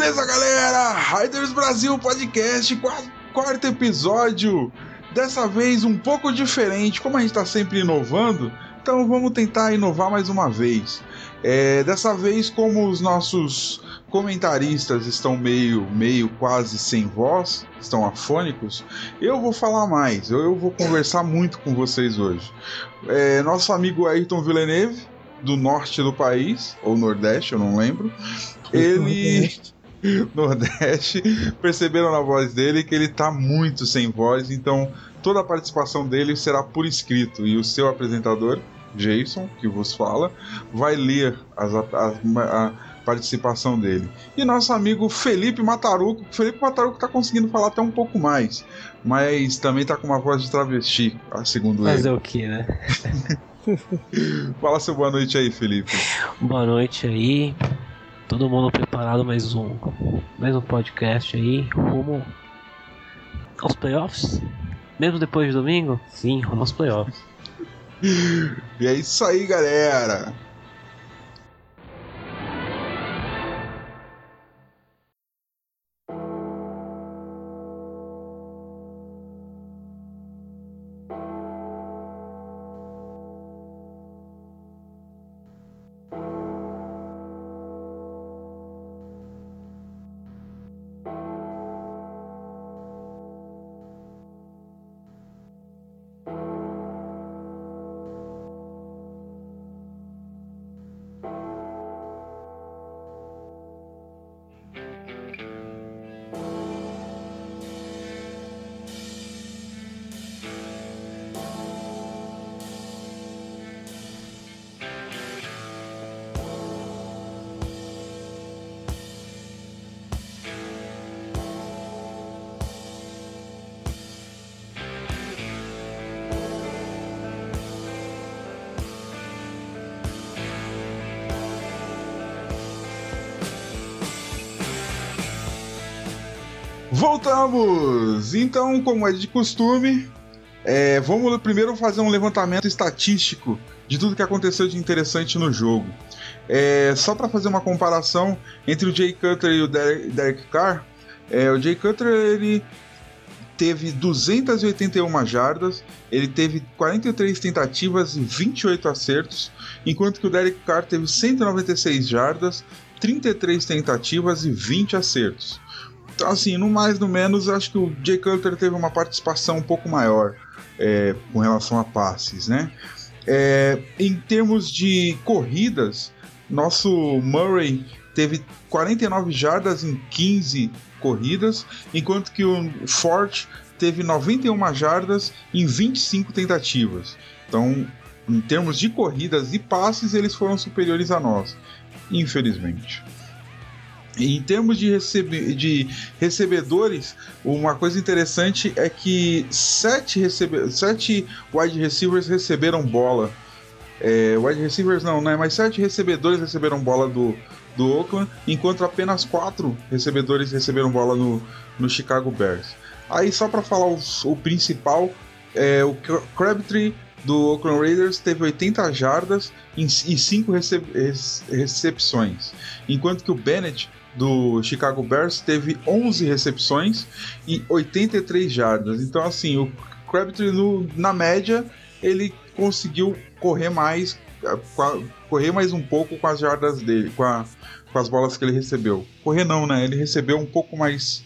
Beleza, galera? Riders Brasil Podcast, quarto episódio. Dessa vez um pouco diferente, como a gente está sempre inovando, então vamos tentar inovar mais uma vez. É, dessa vez, como os nossos comentaristas estão meio, meio quase sem voz, estão afônicos, eu vou falar mais, eu, eu vou conversar muito com vocês hoje. É, nosso amigo Ayrton Villeneuve, do norte do país, ou nordeste, eu não lembro, ele. Nordeste, perceberam na voz dele que ele tá muito sem voz, então toda a participação dele será por escrito e o seu apresentador, Jason, que vos fala, vai ler as, as, a participação dele. E nosso amigo Felipe Mataruco, Felipe Mataruco tá conseguindo falar até um pouco mais, mas também tá com uma voz de travesti, segundo Fazer ele. Fazer o que, né? Fala seu boa noite aí, Felipe. Boa noite aí. Todo mundo preparado mais um mais um podcast aí, rumo aos playoffs? Mesmo depois de domingo? Sim, rumo aos playoffs. e é isso aí, galera. Voltamos! Então, como é de costume, é, vamos primeiro fazer um levantamento estatístico de tudo que aconteceu de interessante no jogo. É, só para fazer uma comparação entre o Jay Cutler e o Derek, Carr, é, o Jay Cutler ele teve 281 jardas, ele teve 43 tentativas e 28 acertos, enquanto que o Derek Carr teve 196 jardas, 33 tentativas e 20 acertos. Assim, no mais no menos, acho que o Jay Cutler teve uma participação um pouco maior é, com relação a passes, né? É, em termos de corridas, nosso Murray teve 49 jardas em 15 corridas, enquanto que o Ford teve 91 jardas em 25 tentativas. Então, em termos de corridas e passes, eles foram superiores a nós, infelizmente. Em termos de, recebe de recebedores, uma coisa interessante é que sete, recebe sete wide receivers receberam bola. É, wide receivers não, né? Mas sete recebedores receberam bola do, do Oakland, enquanto apenas quatro recebedores receberam bola no, no Chicago Bears. Aí, só para falar o, o principal, é, o Crabtree do Oakland Raiders teve 80 jardas e 5 recep recepções, enquanto que o Bennett do Chicago Bears teve 11 recepções e 83 jardas. Então, assim, o Crabtree, no, na média, ele conseguiu correr mais, correr mais um pouco com as jardas dele, com, a, com as bolas que ele recebeu. Correr não, né? Ele recebeu um pouco mais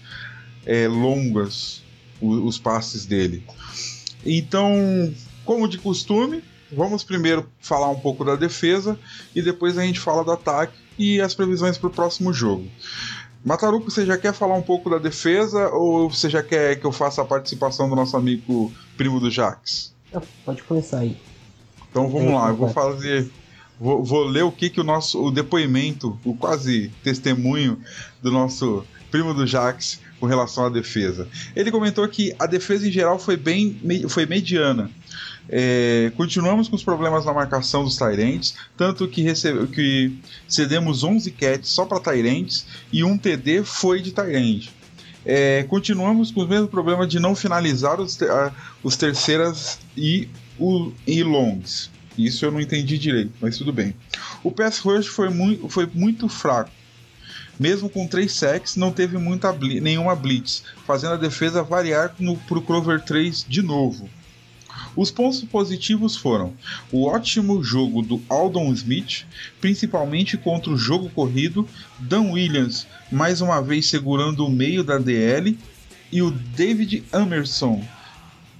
é, longas os, os passes dele. Então, como de costume, vamos primeiro falar um pouco da defesa e depois a gente fala do ataque e as previsões para o próximo jogo. Mataruco, você já quer falar um pouco da defesa ou você já quer que eu faça a participação do nosso amigo primo do Jax? Pode começar aí. Então vamos lá, eu vou fazer. Vou, vou, ler o que, que o nosso o depoimento, o quase testemunho do nosso primo do Jax com relação à defesa. Ele comentou que a defesa em geral foi bem foi mediana. É, continuamos com os problemas na marcação dos Tyrants, tanto que, recebe, que cedemos 11 catches só para Tyrants e um TD foi de Tyrant. É, continuamos com os mesmos problemas de não finalizar os, os terceiras e, o, e longs. Isso eu não entendi direito, mas tudo bem. O pass rush foi muito, foi muito fraco. Mesmo com três sacks, não teve muita bli nenhuma blitz, fazendo a defesa variar para o Clover 3 de novo. Os pontos positivos foram o ótimo jogo do Aldon Smith, principalmente contra o jogo corrido, Dan Williams mais uma vez segurando o meio da DL e o David Emerson,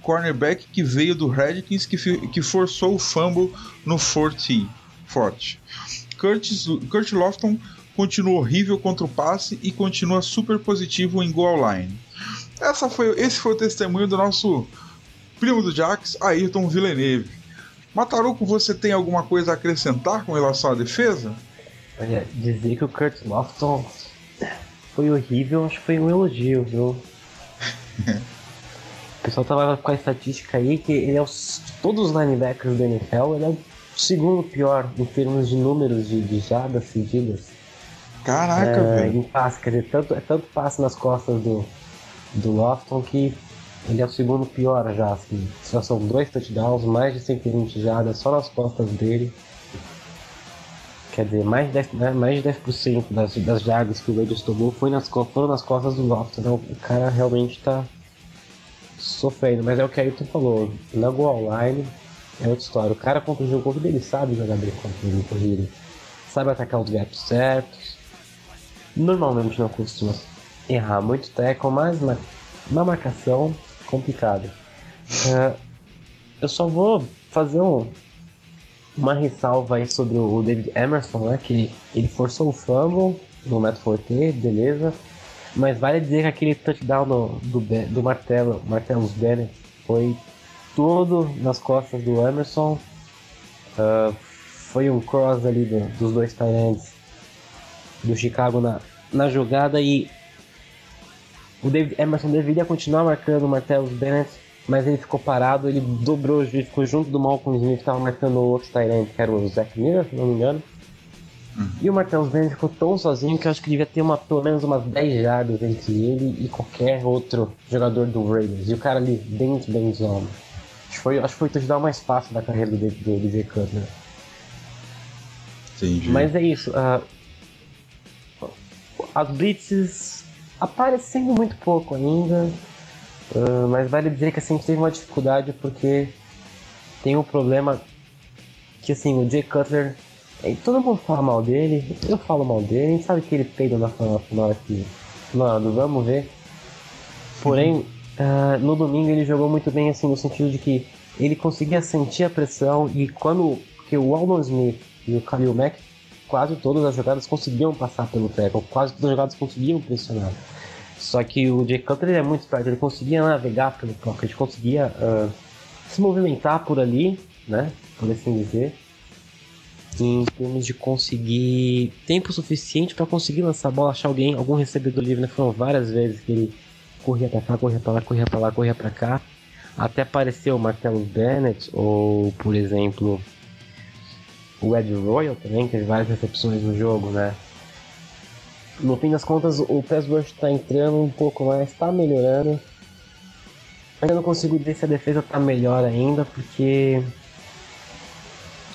cornerback que veio do Redskins que, que forçou o fumble no forte. forte. Curtis, Kurt Lofton continua horrível contra o passe e continua super positivo em goal line. Essa foi, esse foi o testemunho do nosso primo do Jax, Ayrton Villeneuve. Mataruco, você tem alguma coisa a acrescentar com relação à defesa? Olha, dizer que o Kurt Lofton foi horrível, acho que foi um elogio, viu? o pessoal tava com a estatística aí que ele é os, todos os linebackers do NFL, ele é o segundo pior em termos de números de, de jadas cedidas. Caraca, é, velho. Em passe, quer dizer, tanto, é tanto passe nas costas do, do Lofton que ele é o segundo pior já, assim. Já são dois touchdowns, mais de 120 jardas só nas costas dele. Quer dizer, mais de 10%, né, mais de 10% das, das jardas que o Raiders tomou foi nas, foram nas costas do Lofton. Então o cara realmente tá sofrendo. Mas é o que a Ayrton falou. Na goal line é outra história. O cara contra o jogo corrido, ele sabe jogar bem contra o jogo corrido. Sabe atacar os gaps certos. Normalmente não costuma errar muito tackle, mas na, na marcação complicado. Uh, eu só vou fazer um, uma ressalva aí sobre o David Emerson, né? Que ele forçou o fumble no Matt Forte, beleza. Mas vale dizer que aquele touchdown do, do, do Martelo, Martellus Bennett foi todo nas costas do Emerson. Uh, foi um cross ali do, dos dois Tyrants do Chicago na, na jogada e o David Emerson deveria continuar marcando o Martellus Bennett, mas ele ficou parado, ele dobrou o juiz, ficou junto do Malcolm Smith, que estava marcando o outro Tyrant, que era o Zach Miller, se não me engano. Uhum. E o Martellus Bennett ficou tão sozinho que eu acho que devia ter uma, pelo menos umas 10 jardas entre ele e qualquer outro jogador do Raiders. E o cara ali, dentro da zone. Acho que foi, acho que foi o touchdown mais fácil da carreira do, do DJ Cutler. Entendi. Mas é isso. Uh, as blitzes aparecendo muito pouco ainda, uh, mas vale dizer que assim, teve uma dificuldade porque tem um problema que assim, o Jay Cutler, todo mundo fala mal dele, eu falo mal dele, a gente sabe que ele peida na final aqui, mano, vamos ver. Porém, uh, no domingo ele jogou muito bem assim no sentido de que ele conseguia sentir a pressão e quando que o Aldon Smith e o Khalil Mack quase todas as jogadas conseguiam passar pelo tackle, quase todas as jogadas conseguiam pressionar. Só que o Jay Cutler é muito esperto, ele conseguia navegar pelo pocket, conseguia uh, se movimentar por ali, né, por assim dizer, em termos de conseguir tempo suficiente para conseguir lançar a bola, achar alguém, algum recebedor livre, né? Foram várias vezes que ele corria para cá, corria para lá, corria para lá, corria para cá, até apareceu o Martellus Bennett ou, por exemplo, o Ed Royal também teve várias recepções no jogo, né? No fim das contas, o pass rush tá entrando um pouco mais, tá melhorando. Ainda não consigo dizer se a defesa tá melhor ainda, porque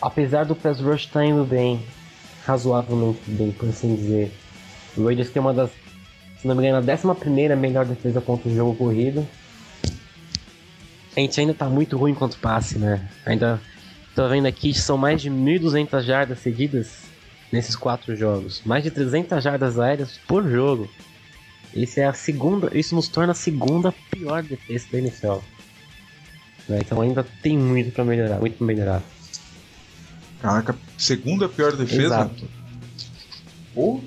apesar do pass rush tá indo bem, razoavelmente bem, por assim dizer. O Raiders tem uma das, se não me engano, a 11 melhor defesa contra o jogo corrido. A gente ainda tá muito ruim contra o passe, né? Ainda Tô vendo aqui são mais de 1.200 jardas seguidas nesses quatro jogos. Mais de 300 jardas aéreas por jogo. Isso é a segunda, isso nos torna a segunda pior defesa da NFL. Né? Então ainda tem muito para melhorar, muito pra melhorar. Caraca, segunda pior defesa? Exato. Pô,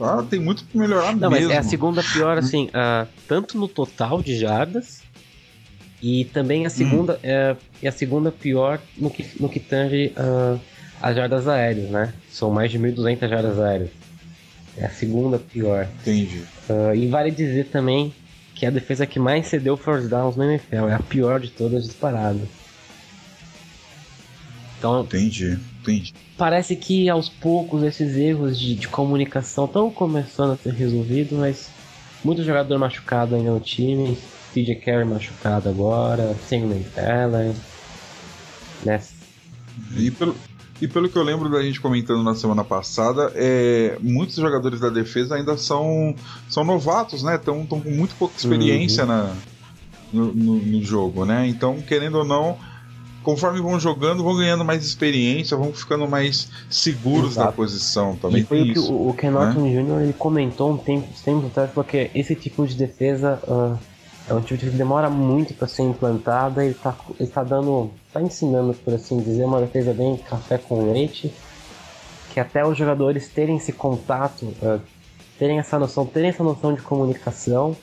ah, tem muito pra melhorar Não, mesmo. mas é a segunda pior, assim, uh, tanto no total de jardas e também a segunda hum. é, é, a segunda pior no que, no que tange uh, as jardas aéreas, né? São mais de 1.200 jardas aéreas. É a segunda pior. Entendi. Uh, e vale dizer também que a defesa que mais cedeu first downs no NFL. É a pior de todas disparado. Então, entendi, entendi. Parece que aos poucos esses erros de, de comunicação estão começando a ser resolvidos, mas muito jogador machucado ainda no time. CJ Carey machucado agora, sem Allen, né? E pelo, E pelo que eu lembro da gente comentando na semana passada, é, muitos jogadores da defesa ainda são, são novatos, né? Estão com muito pouca experiência uhum. na, no, no, no, jogo, né? Então, querendo ou não, conforme vão jogando, vão ganhando mais experiência, vão ficando mais seguros Exato. da posição. Também e foi o que o, o Ken Norton né? Jr. ele comentou um tempo, tempo atrás, porque esse tipo de defesa uh, é um tipo de que demora muito para ser implantada. Ele está ele tá dando, tá ensinando, por assim dizer, uma defesa bem café com leite, que até os jogadores terem esse contato, uh, terem essa noção, terem essa noção de comunicação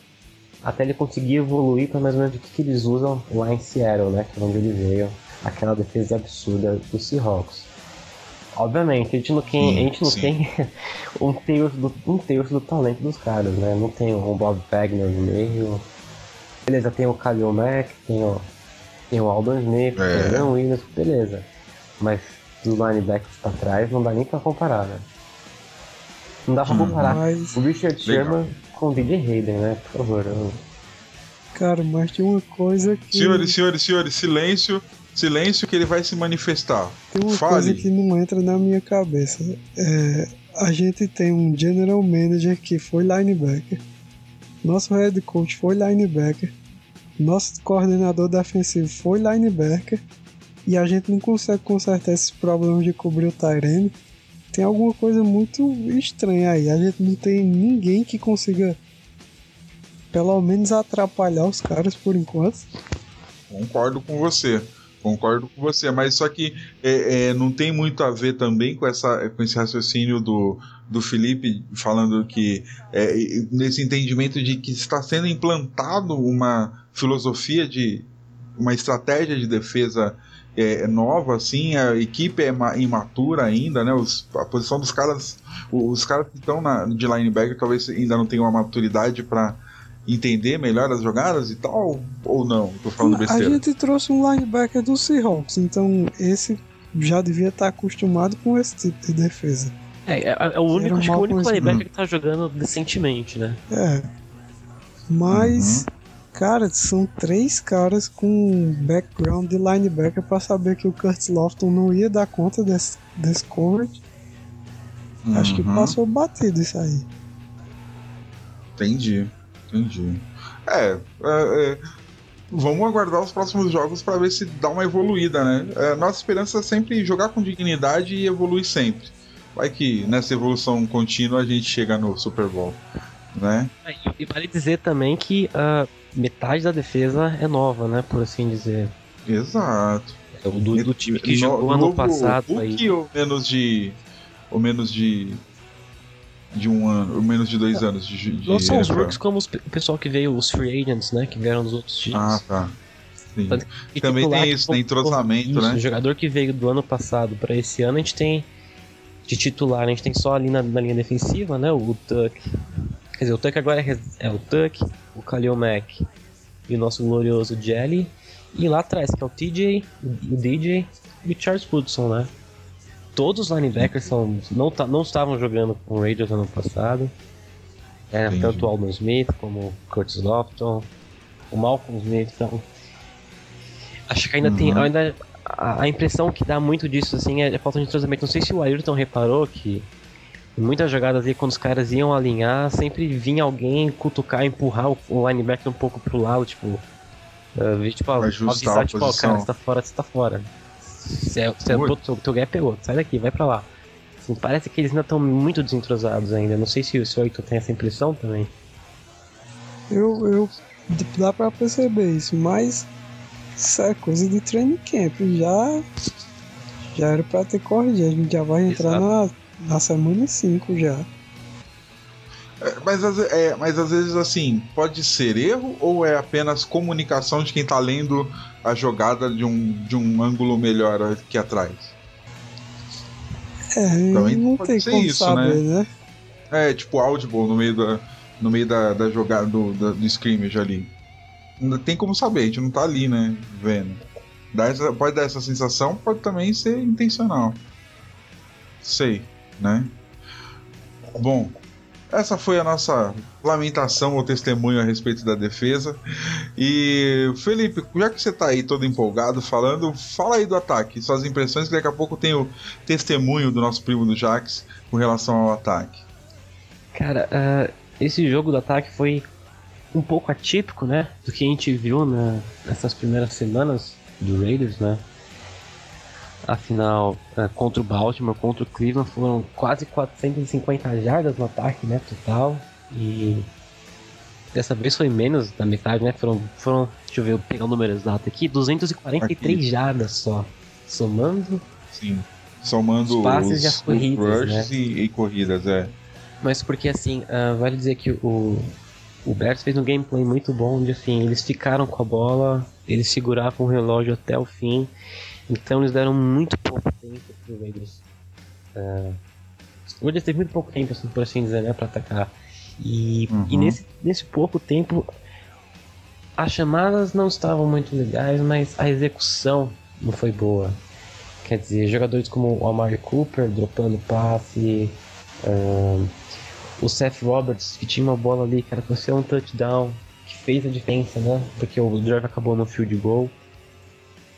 até ele conseguir evoluir para mais ou menos o que, que, eles usam lá em Seattle, né? Que é onde ele veio aquela defesa absurda do Seahawks. Obviamente, a gente não tem, a gente não tem um, terço do, um terço do talento dos caras, né? Não tem o Bob Wagner no meio. Beleza, tem o Khalil Mack, tem o, tem o Aldon Smith, é. tem o Dan Williams, beleza. Mas dos linebackers pra trás não dá nem pra comparar, né? Não dá pra hum, comparar mas... o Richard Sherman Legal. com o DJ Hayden, né? Por favor. Eu... Cara, mas tem uma coisa que. Senhores, senhores, senhores, silêncio. Silêncio que ele vai se manifestar. Tem uma Fale. coisa que não entra na minha cabeça. É, a gente tem um general manager que foi linebacker. Nosso head coach foi linebacker. Nosso coordenador defensivo foi linebacker. E a gente não consegue consertar esses problemas de cobrir o Tyrene. Tem alguma coisa muito estranha aí. A gente não tem ninguém que consiga pelo menos atrapalhar os caras por enquanto. Concordo com você. Concordo com você, mas só que é, é, não tem muito a ver também com, essa, com esse raciocínio do, do Felipe falando que é, nesse entendimento de que está sendo implantado uma filosofia de uma estratégia de defesa é, nova, assim, a equipe é imatura ainda, né? Os, a posição dos caras, os caras que estão na, de linebacker talvez ainda não tenham uma maturidade para entender melhor as jogadas e tal? Ou não? Tô falando besteira. A gente trouxe um linebacker do Seahawks, então esse já devia estar acostumado com esse tipo de defesa. É, é, é o único, acho que o único linebacker que tá jogando decentemente, né? É. Mas, uhum. cara, são três caras com background de linebacker para saber que o Curtis Lofton não ia dar conta desse, desse coverage. Uhum. Acho que uhum. passou batido isso aí. Entendi. Entendi. É, é, é, vamos aguardar os próximos jogos para ver se dá uma evoluída, né? É, nossa esperança é sempre jogar com dignidade e evoluir sempre. Vai que nessa evolução contínua a gente chega no Super Bowl, né? É, e vale dizer também que uh, metade da defesa é nova, né? Por assim dizer. Exato. É o do, do time que no, jogou ano passado aí. ou menos de ou menos de de um ano, menos de dois anos de, de Não são os rookies como os, o pessoal que veio, os free agents, né? Que vieram dos outros times. Ah, tá. Sim. E Também tem isso, tem entrosamento, isso, né? O jogador que veio do ano passado para esse ano, a gente tem de titular, a gente tem só ali na, na linha defensiva, né? O Tuck. Quer dizer, o Tuck agora é, é o Tuck, o Khalil Mack e o nosso glorioso Jelly. E lá atrás, que é o TJ, o DJ e o Charles Woodson, né? Todos os linebackers são, não, não estavam jogando com o Raiders ano passado. É, tanto o Aldon Smith como o Curtis Lofton, o Malcolm Smith. Então, acho que ainda uhum. tem. Ainda, a, a, impressão que dá muito disso assim é, é falta de entrosamento. Não sei se o Ayrton reparou que em muitas jogadas aí, quando os caras iam alinhar, sempre vinha alguém cutucar, empurrar o, o linebacker um pouco pro lado, tipo. Uh, tipo, avisar, tipo, ó, cara, você tá fora, você tá fora. Você, é, você é, teu, teu gap pegou, sai daqui, vai pra lá. Assim, parece que eles ainda estão muito desentrosados ainda. Não sei se o seu tem essa impressão também. Eu, eu dá pra perceber isso, mas isso é coisa de training camp. Já, já era pra ter corrigido. A gente já vai entrar na, na semana 5 já. É, mas, é, mas às vezes assim, pode ser erro ou é apenas comunicação de quem tá lendo a jogada de um, de um ângulo melhor aqui atrás? É, Também não tem como isso, saber, né? né? É, tipo audible no meio da, no meio da, da jogada do, da, do scrimmage ali. Não tem como saber, a gente não tá ali, né? Vendo. Dá essa, pode dar essa sensação, pode também ser intencional. Sei, né? Bom, essa foi a nossa lamentação ou testemunho a respeito da defesa. E Felipe, já que você está aí todo empolgado falando, fala aí do ataque, suas impressões, que daqui a pouco tem o testemunho do nosso primo do Jax com relação ao ataque. Cara, uh, esse jogo do ataque foi um pouco atípico, né? Do que a gente viu na, nessas primeiras semanas do Raiders, né? Afinal, uh, contra o Baltimore, contra o Cleveland, foram quase 450 jardas no ataque, né? Total. E dessa vez foi menos da metade, né? Foram, foram deixa eu ver, eu pegar o número exato aqui, 243 aqui. jardas só. Somando. Sim. Somando os passes os, e as corridas. Né? E, e corridas, é. Mas porque assim, uh, vale dizer que o, o Bears fez um gameplay muito bom, onde assim, eles ficaram com a bola, eles seguravam o relógio até o fim, então eles deram muito pouco tempo pro Raiders. Uh, o Raiders teve muito pouco tempo, assim, por assim dizer, né, pra atacar. E, uhum. e nesse, nesse pouco tempo, as chamadas não estavam muito legais, mas a execução não foi boa. Quer dizer, jogadores como o Amari Cooper dropando passe, uh, o Seth Roberts, que tinha uma bola ali, cara, que você um touchdown, que fez a diferença, né? Porque o drive acabou no field goal.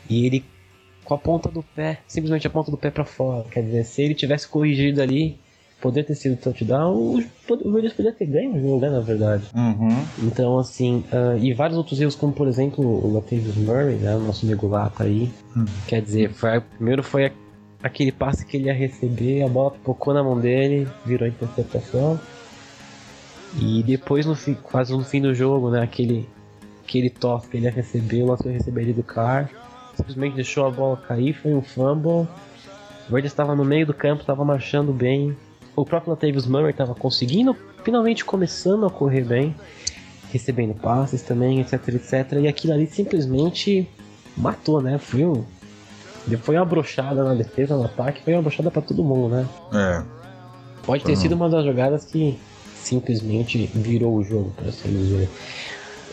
E ele com a ponta do pé, simplesmente a ponta do pé para fora. Quer dizer, se ele tivesse corrigido ali, poderia ter sido touchdown, o Raiders poderia ter ganho o jogo, né, na verdade. Uhum. Então, assim, uh, e vários outros erros, como por exemplo o Latavius Murray, né, o nosso amigo lá tá aí. Uhum. Quer dizer, foi, primeiro foi aquele passe que ele ia receber, a bola pipocou na mão dele, virou interceptação. E depois, no fim, quase no fim do jogo, né, aquele, aquele tosse que ele ia receber, o lance que ele receber ali do Car, simplesmente deixou a bola cair, foi um fumble. O Raiders estava no meio do campo, estava marchando bem. O próprio Latavius Murray estava conseguindo, finalmente começando a correr bem, recebendo passes também, etc, etc. E aquilo ali simplesmente matou, né? Foi um, foi uma brochada na defesa, no ataque, foi uma brochada para todo mundo, né? É. Pode ter uhum. sido uma das jogadas que simplesmente virou o jogo, por assim dizer.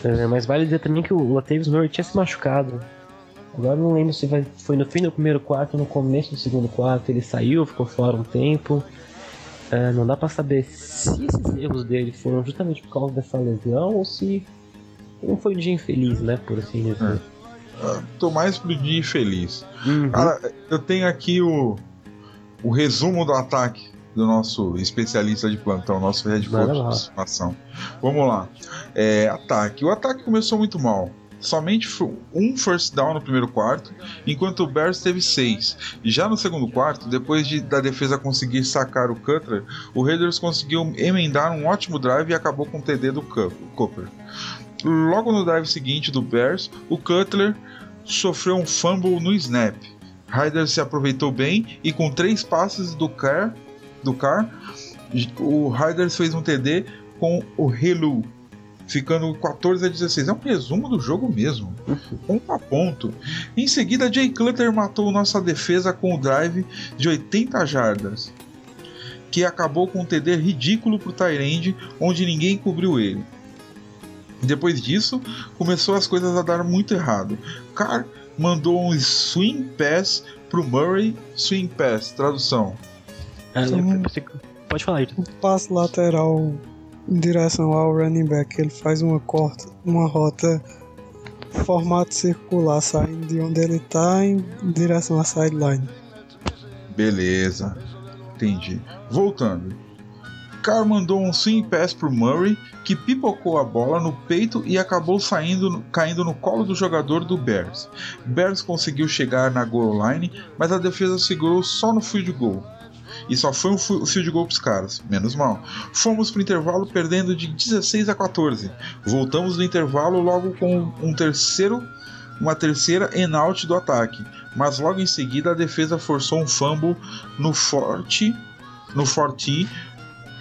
É, mas vale dizer também que o Latavius Murray tinha se machucado. Agora não lembro se foi no fim do primeiro quarto ou no começo do segundo quarto. Ele saiu, ficou fora um tempo. É, não dá para saber se esses erros dele foram justamente por causa dessa lesão ou se não foi um dia infeliz, né? Por assim dizer. É. Ah, tô mais pro dia feliz. Uhum. Cara, eu tenho aqui o, o resumo do ataque do nosso especialista de plantão, nosso head coach de. Vamos lá. É, ataque. O ataque começou muito mal. Somente um first down no primeiro quarto, enquanto o Bears teve seis. Já no segundo quarto, depois de, da defesa conseguir sacar o Cutler, o Raiders conseguiu emendar um ótimo drive e acabou com o TD do Cooper. Logo no drive seguinte do Bears, o Cutler sofreu um fumble no snap. Ryder se aproveitou bem e com três passes do Car, do car o Ryder fez um TD com o Helu, ficando 14 a 16. É um resumo do jogo mesmo, ponto a ponto. Em seguida, Jay Clutter matou nossa defesa com o drive de 80 jardas, que acabou com um TD ridículo para o Tyrande, onde ninguém cobriu ele. Depois disso, começou as coisas a dar muito errado. Carr mandou um swing pass pro Murray, swing pass, tradução. Ah, pode falar aí. Um passo lateral em direção ao running back, ele faz uma corta, uma rota formato circular saindo de onde ele está em direção à sideline. Beleza, entendi. Voltando. Carr mandou um swing pass pro Murray, que pipocou a bola no peito e acabou saindo, caindo no colo do jogador do Bears. Bears conseguiu chegar na goal line, mas a defesa segurou só no field goal. E só foi um field goal pros caras, menos mal. Fomos pro intervalo perdendo de 16 a 14. Voltamos no intervalo logo com um terceiro uma terceira en out do ataque, mas logo em seguida a defesa forçou um fumble no forte no forte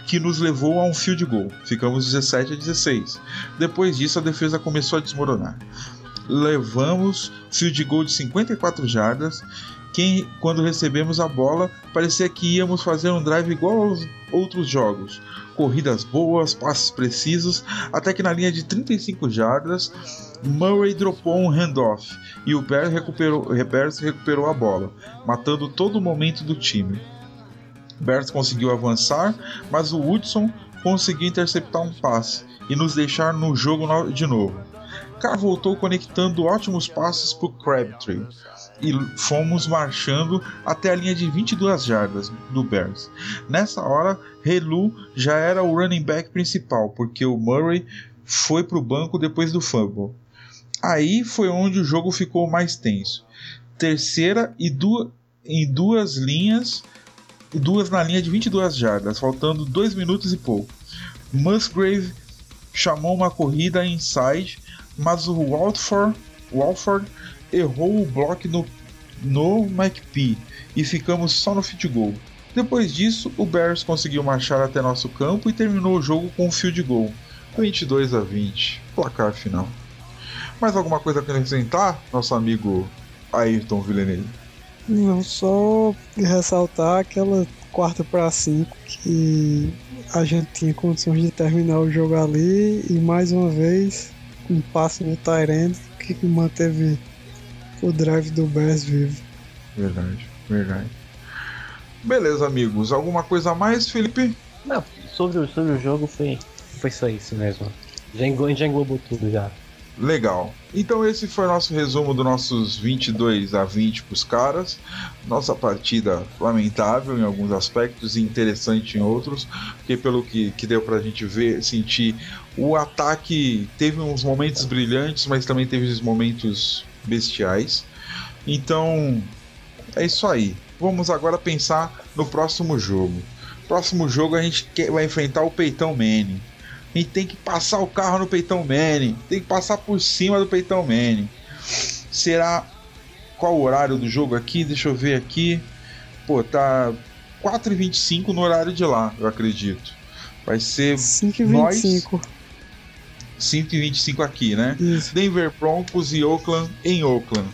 que nos levou a um field goal. Ficamos 17 a 16. Depois disso, a defesa começou a desmoronar. Levamos field goal de 54 jardas. Quem, quando recebemos a bola, parecia que íamos fazer um drive igual aos outros jogos. Corridas boas, passes precisos, até que na linha de 35 jardas, Murray dropou um handoff e o Bears recuperou, recuperou a bola, matando todo o momento do time. Bears conseguiu avançar, mas o Woodson conseguiu interceptar um passe e nos deixar no jogo de novo. Carr voltou conectando ótimos passes para Crabtree e fomos marchando até a linha de 22 jardas do Bears. Nessa hora, Relu já era o running back principal, porque o Murray foi para o banco depois do fumble. Aí foi onde o jogo ficou mais tenso. Terceira e duas, em duas linhas, duas na linha de 22 jardas, faltando 2 minutos e pouco. Musgrave chamou uma corrida inside, mas o Walford, Walford errou o bloco no, no McPhee e ficamos só no field goal. Depois disso, o Bears conseguiu marchar até nosso campo e terminou o jogo com um field goal, 22 a 20, placar final. Mais alguma coisa a acrescentar, nosso amigo Ayrton Villeneuve? Não, só ressaltar aquela quarta para cinco que a gente tinha condições de terminar o jogo ali e mais uma vez um passe no Tyrant que manteve o drive do Bears vivo. Verdade, verdade. Beleza, amigos. Alguma coisa a mais, Felipe? Não, sobre, sobre o jogo foi, foi só isso mesmo. Já, já englobou tudo já. Legal. Então esse foi o nosso resumo dos nossos 22 a 20 para os caras. Nossa partida lamentável em alguns aspectos e interessante em outros, porque pelo que, que deu para a gente ver, sentir, o ataque teve uns momentos brilhantes, mas também teve os momentos bestiais. Então é isso aí. Vamos agora pensar no próximo jogo. Próximo jogo a gente vai enfrentar o Peitão Manning. A gente tem que passar o carro no Peitão Manning. Tem que passar por cima do Peitão Manning. Será qual o horário do jogo aqui? Deixa eu ver aqui. Pô, tá 4h25 no horário de lá, eu acredito. Vai ser 5h25. Nós... 125 aqui, né? Isso. Denver Broncos e Oakland em Oakland.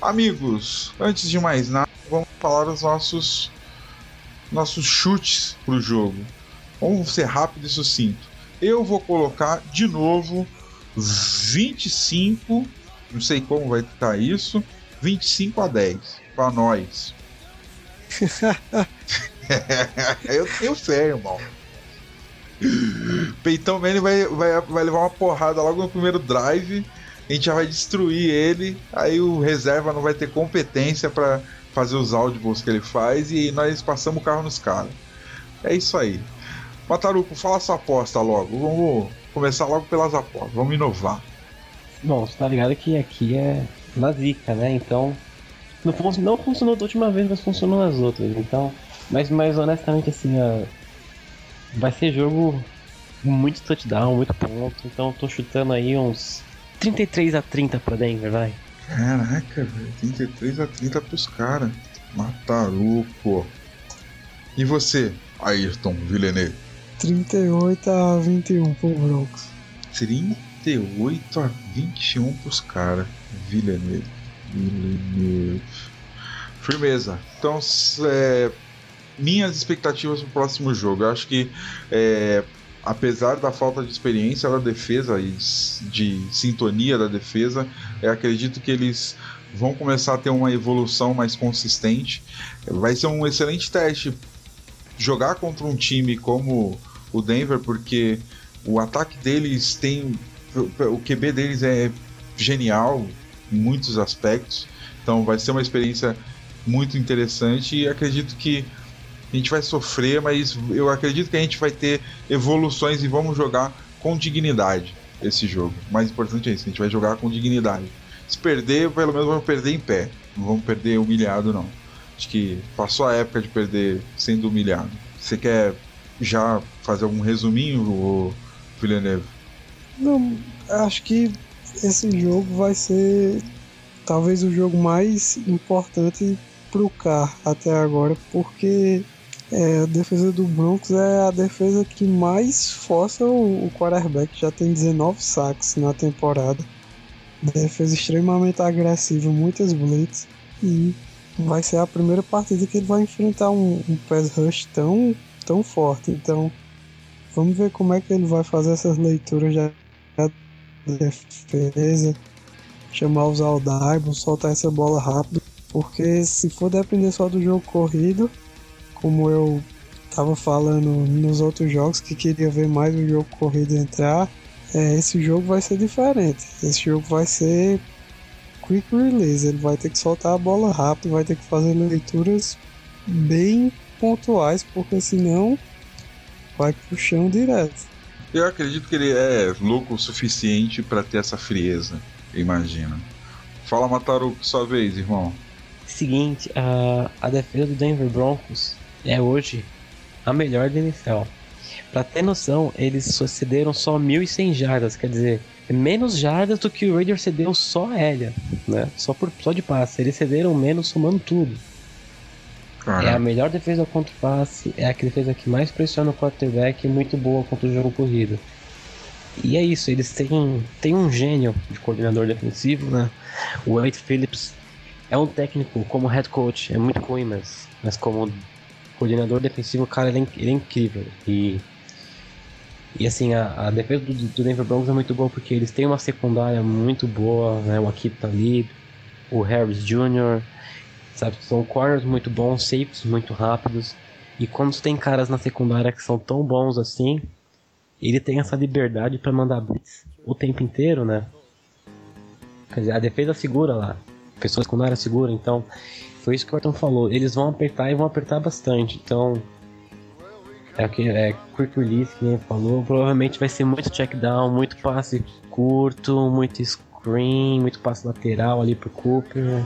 Amigos, antes de mais nada, vamos falar os nossos nossos chutes pro jogo. Vamos ser rápido e sucinto. Eu vou colocar de novo 25, não sei como vai estar isso, 25 a 10 para nós. eu tenho fé, irmão. Peitão Manning vai, vai, vai levar uma porrada logo no primeiro drive. A gente já vai destruir ele. Aí o reserva não vai ter competência para fazer os audibles que ele faz. E nós passamos o carro nos caras. É isso aí. Mataruco, fala sua aposta logo. Vamos começar logo pelas apostas. Vamos inovar. Bom, você tá ligado que aqui é na zica, né? Então. Não, não funcionou da última vez, mas funcionou nas outras. Então. Mas, mas honestamente, assim, ó, vai ser jogo muito touchdown, muito ponto. Então tô chutando aí uns 33 a 30 pra Denver, vai. Caraca, velho. 33 a 30 pros caras. Mataruco. E você, Ayrton Villeneuve? 38 a 21 pro Broncos. 38 a 21 pros caras. Villeneuve. Villeneuve. Firmeza. Então, é, minhas expectativas pro próximo jogo. Eu acho que, é, apesar da falta de experiência da defesa e de sintonia da defesa, acredito que eles vão começar a ter uma evolução mais consistente. Vai ser um excelente teste jogar contra um time como o Denver, porque o ataque deles tem. O QB deles é genial em muitos aspectos. Então vai ser uma experiência muito interessante e acredito que a gente vai sofrer, mas eu acredito que a gente vai ter evoluções e vamos jogar com dignidade esse jogo. O mais importante é isso, a gente vai jogar com dignidade. Se perder, pelo menos vamos perder em pé. Não vamos perder humilhado, não. Acho que passou a época de perder sendo humilhado. Você quer já fazer algum resuminho, Villeneuve? Não, acho que esse jogo vai ser talvez o jogo mais importante pro Car até agora, porque é, a defesa do Broncos é a defesa que mais força o, o quarterback, já tem 19 sacks na temporada. Defesa extremamente agressiva, muitas blitz e vai ser a primeira partida que ele vai enfrentar um, um pass rush tão tão forte. Então, vamos ver como é que ele vai fazer essas leituras de defesa, chamar os audibles, soltar essa bola rápido, porque se for depender só do jogo corrido, como eu tava falando nos outros jogos que queria ver mais o jogo corrido entrar. É, esse jogo vai ser diferente. Esse jogo vai ser quick release. Ele vai ter que soltar a bola rápido, vai ter que fazer leituras bem pontuais, porque senão vai pro chão direto. Eu acredito que ele é louco o suficiente para ter essa frieza, imagina. Fala, Mataru, sua vez, irmão. Seguinte, a, a defesa do Denver Broncos é hoje a melhor da NFL. Pra ter noção, eles cederam só 1.100 jardas, quer dizer, menos jardas do que o Raiders cedeu só aérea, né? Só, por, só de passe. Eles cederam menos somando tudo. É a melhor defesa contra o passe, é a defesa que mais pressiona o quarterback e muito boa contra o jogo corrido. E é isso, eles têm, têm um gênio de coordenador defensivo, né? O Wade Phillips é um técnico como head coach, é muito ruim, mas, mas como coordenador defensivo, cara, ele é, ele é incrível. E, e assim, a, a defesa do, do, Denver Broncos é muito boa porque eles têm uma secundária muito boa, né? O Akip Talib, o Harris Jr., sabe? São corners muito bons, safes muito rápidos. E quando tem caras na secundária que são tão bons assim, ele tem essa liberdade para mandar blitz o tempo inteiro, né? Quer dizer, a defesa segura lá. Pessoas secundária segura, então foi isso que o Orton falou. Eles vão apertar e vão apertar bastante. Então, é que é quick release que falou. Provavelmente vai ser muito check down, muito passe curto, muito screen, muito passe lateral ali pro Cooper.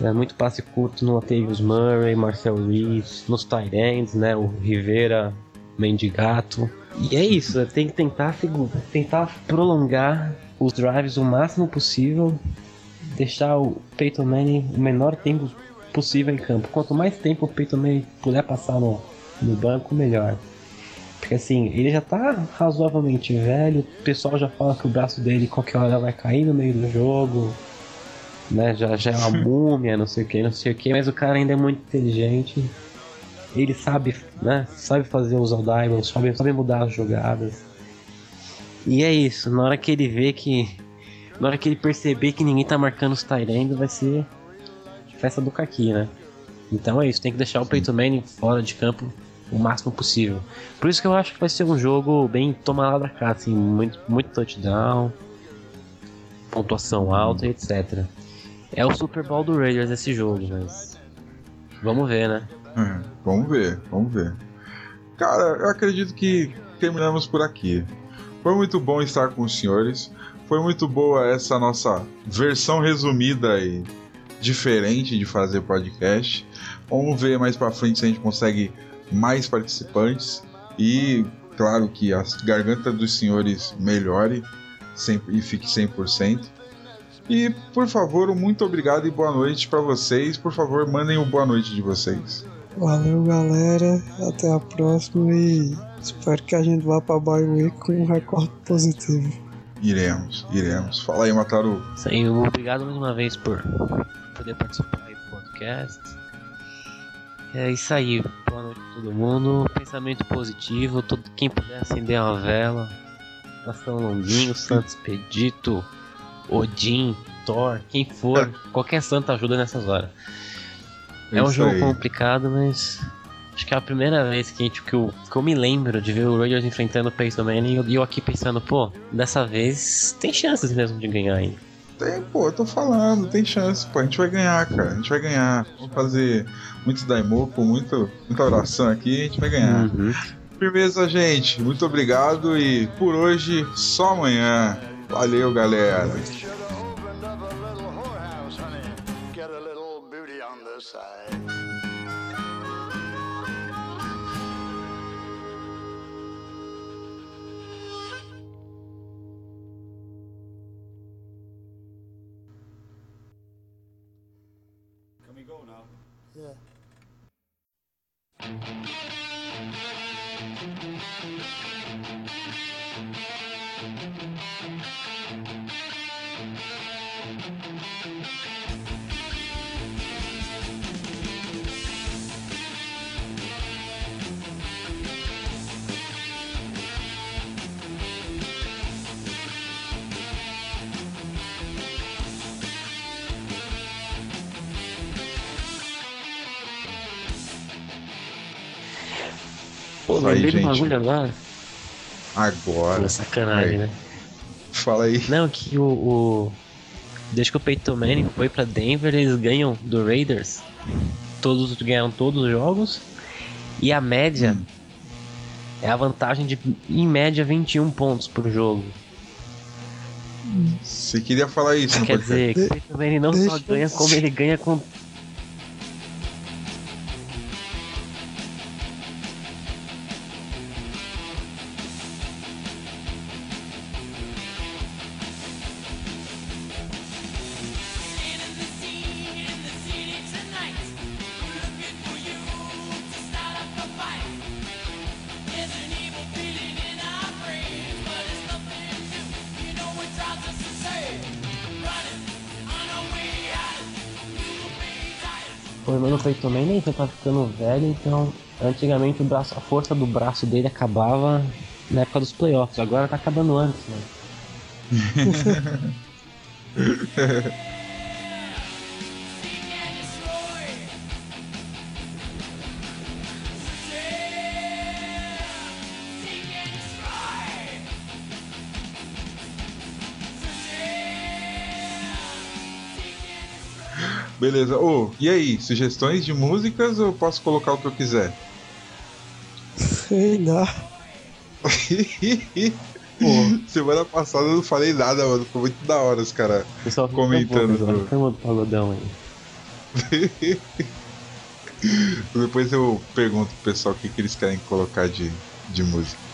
É, muito passe curto no Latavius Murray, Marcel Reeves, nos tight ends, né? O Rivera, Mendigato. E é isso, tem que tentar, tentar prolongar os drives o máximo possível, deixar o Peyton Manning o menor tempo possível em campo. Quanto mais tempo o Peyton Manning puder passar no, no banco, melhor. Porque assim, ele já tá razoavelmente velho, o pessoal já fala que o braço dele qualquer hora vai cair no meio do jogo né? Já, já é uma múmia, não sei o que, não sei o que, mas o cara ainda é muito inteligente. Ele sabe, né? Sabe fazer os audibles, sabe, sabe mudar as jogadas. E é isso, na hora que ele vê que. Na hora que ele perceber que ninguém tá marcando os Tyrande, vai ser festa do caqui, né? Então é isso, tem que deixar o Peyton Manning fora de campo o máximo possível. Por isso que eu acho que vai ser um jogo bem tomar lá da cá, assim, muito, muito touchdown, pontuação alta, etc. É o Super Bowl do Raiders esse jogo, mas. Vamos ver, né? É, vamos ver, vamos ver. Cara, eu acredito que terminamos por aqui. Foi muito bom estar com os senhores. Foi muito boa essa nossa versão resumida e diferente de fazer podcast. Vamos ver mais para frente se a gente consegue mais participantes e claro que a garganta dos senhores melhore sempre, e fique 100%. E, por favor, muito obrigado e boa noite para vocês. Por favor, mandem o boa noite de vocês. Valeu, galera. Até a próxima e espero que a gente vá para Bye Week com um recorde positivo. Iremos, iremos. Fala aí, Mataru. Isso aí, obrigado mais uma vez por poder participar do podcast. É isso aí, boa noite a todo mundo. Pensamento positivo, todo quem puder acender uma vela. Nação Longuinho, Santos Pedito. Odin, Thor, quem for, qualquer santo ajuda nessas horas. É um jogo aí. complicado, mas acho que é a primeira vez que, que, eu, que eu me lembro de ver o Raiders enfrentando o Manning e eu aqui pensando, pô, dessa vez tem chances mesmo de ganhar ainda. Tem, pô, eu tô falando, tem chance, pô, a gente vai ganhar, cara, a gente vai ganhar. Vamos fazer muito daimoku, muito, muita oração aqui, a gente vai ganhar. Uhum. Firmeza, gente, muito obrigado e por hoje, só amanhã. Valeu, galera. Can we go now? Yeah. Pô, Fala aí, do gente. bagulho agora. Agora. Pô, sacanagem, Aí. né? Fala aí. Não, que o, o. Desde que o Peyton Manning foi pra Denver, eles ganham do Raiders. Todos ganham todos os jogos. E a média Hum. é a vantagem de, em média, 21 pontos por jogo. Você queria falar isso, Quer dizer, que o Peyton Manning não Deixa só ganha, como ele ganha com. Já tá ficando velho, então antigamente o braço, a força do braço dele acabava na época dos playoffs, agora tá acabando antes, né? Beleza. Ô, e aí? Sugestões de músicas ou eu posso colocar o que eu quiser? Sei lá. Semana passada eu não falei nada, mano. Ficou muito da hora os caras. Comentando. Cama do pagodão aí. Depois eu pergunto pro pessoal o que, que eles querem colocar de, de música.